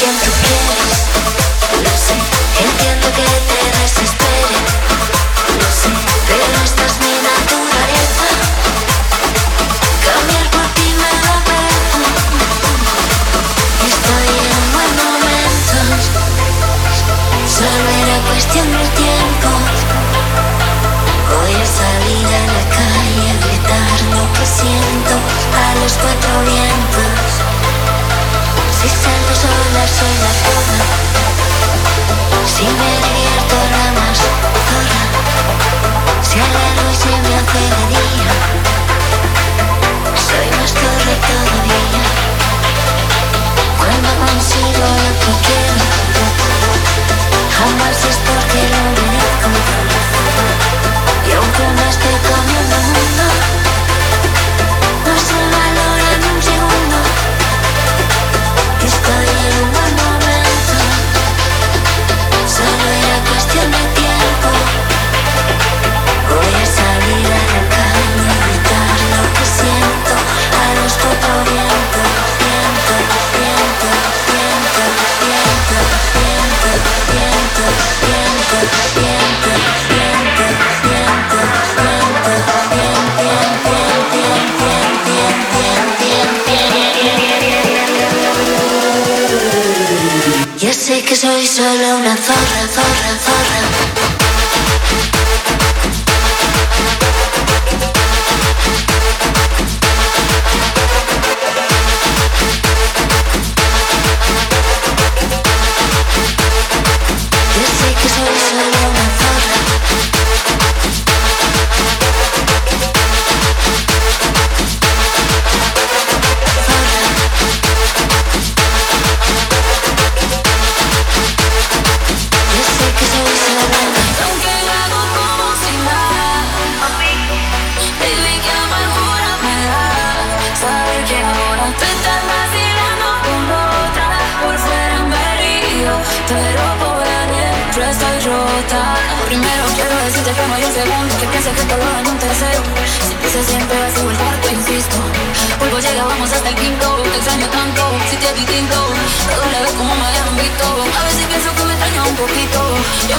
again. soy la tonta si me abierto ramas tonta si hago algo y se me hace día. Soy más tonta todavía cuando consigo lo que quiero. Jamás es porque lo merezco. Y aunque me Yo sé que soy solo una zorra, zorra, zorra. noche siempre vas a vuelto, insisto. Vuelvo, llega, vamos hasta el quinto Te extraño tanto, si te es distinto. Todo la vez como me dejan visto A veces pienso que me extraña un poquito. Yo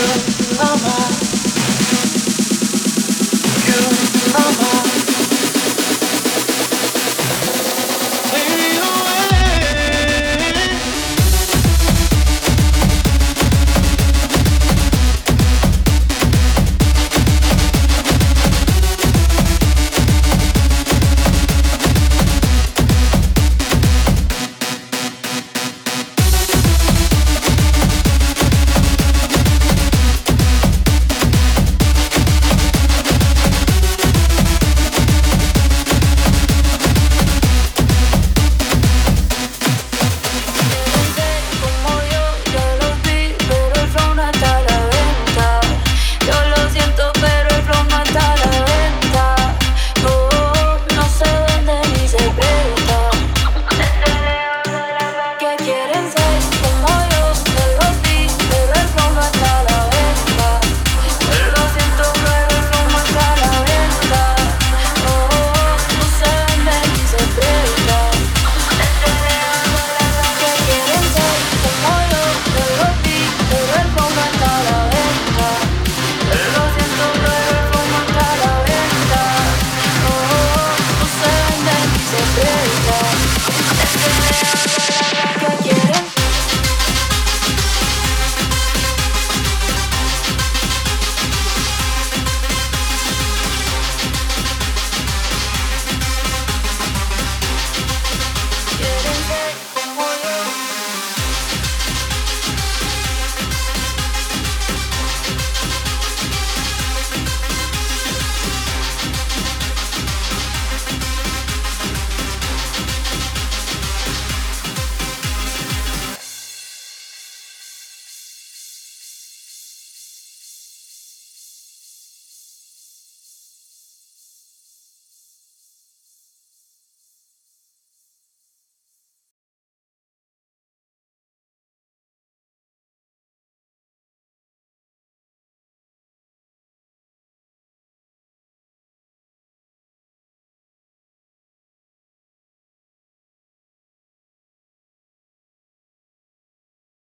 you. I'm